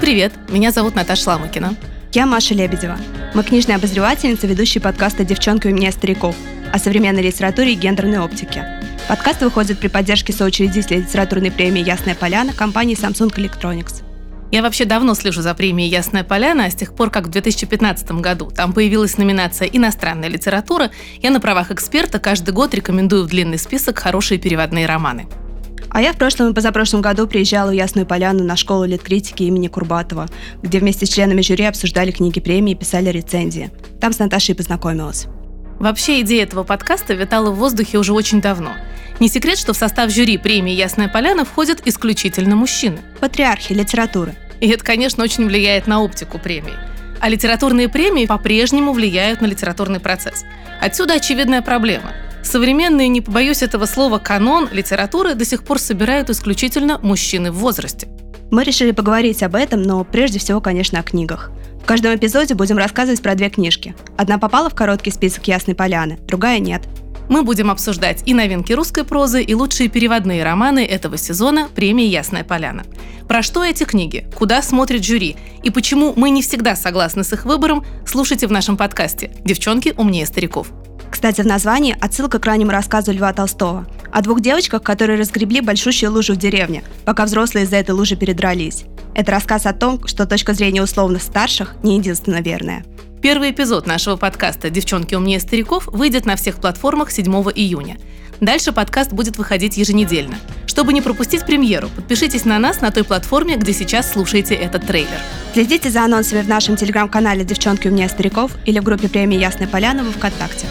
привет! Меня зовут Наташа Ламыкина. Я Маша Лебедева. Мы книжная обозревательница, ведущая подкаста «Девчонки у меня стариков» о современной литературе и гендерной оптике. Подкаст выходит при поддержке соучредителя литературной премии «Ясная поляна» компании Samsung Electronics. Я вообще давно слежу за премией «Ясная поляна», а с тех пор, как в 2015 году там появилась номинация «Иностранная литература», я на правах эксперта каждый год рекомендую в длинный список хорошие переводные романы. А я в прошлом и позапрошлом году приезжала в Ясную Поляну на школу литкритики имени Курбатова, где вместе с членами жюри обсуждали книги премии и писали рецензии. Там с Наташей познакомилась. Вообще идея этого подкаста витала в воздухе уже очень давно. Не секрет, что в состав жюри премии «Ясная поляна» входят исключительно мужчины. Патриархи литературы. И это, конечно, очень влияет на оптику премии. А литературные премии по-прежнему влияют на литературный процесс. Отсюда очевидная проблема. Современный, не побоюсь этого слова, канон литературы до сих пор собирают исключительно мужчины в возрасте. Мы решили поговорить об этом, но прежде всего, конечно, о книгах. В каждом эпизоде будем рассказывать про две книжки. Одна попала в короткий список Ясной Поляны, другая нет. Мы будем обсуждать и новинки русской прозы, и лучшие переводные романы этого сезона премии «Ясная поляна». Про что эти книги, куда смотрит жюри и почему мы не всегда согласны с их выбором, слушайте в нашем подкасте «Девчонки умнее стариков». Кстати, в названии отсылка к раннему рассказу Льва Толстого о двух девочках, которые разгребли большущую лужу в деревне, пока взрослые из-за этой лужи передрались. Это рассказ о том, что точка зрения условно старших не единственно верная – Первый эпизод нашего подкаста «Девчонки умнее стариков» выйдет на всех платформах 7 июня. Дальше подкаст будет выходить еженедельно. Чтобы не пропустить премьеру, подпишитесь на нас на той платформе, где сейчас слушаете этот трейлер. Следите за анонсами в нашем телеграм-канале «Девчонки умнее стариков» или в группе премии «Ясная поляна» в ВКонтакте.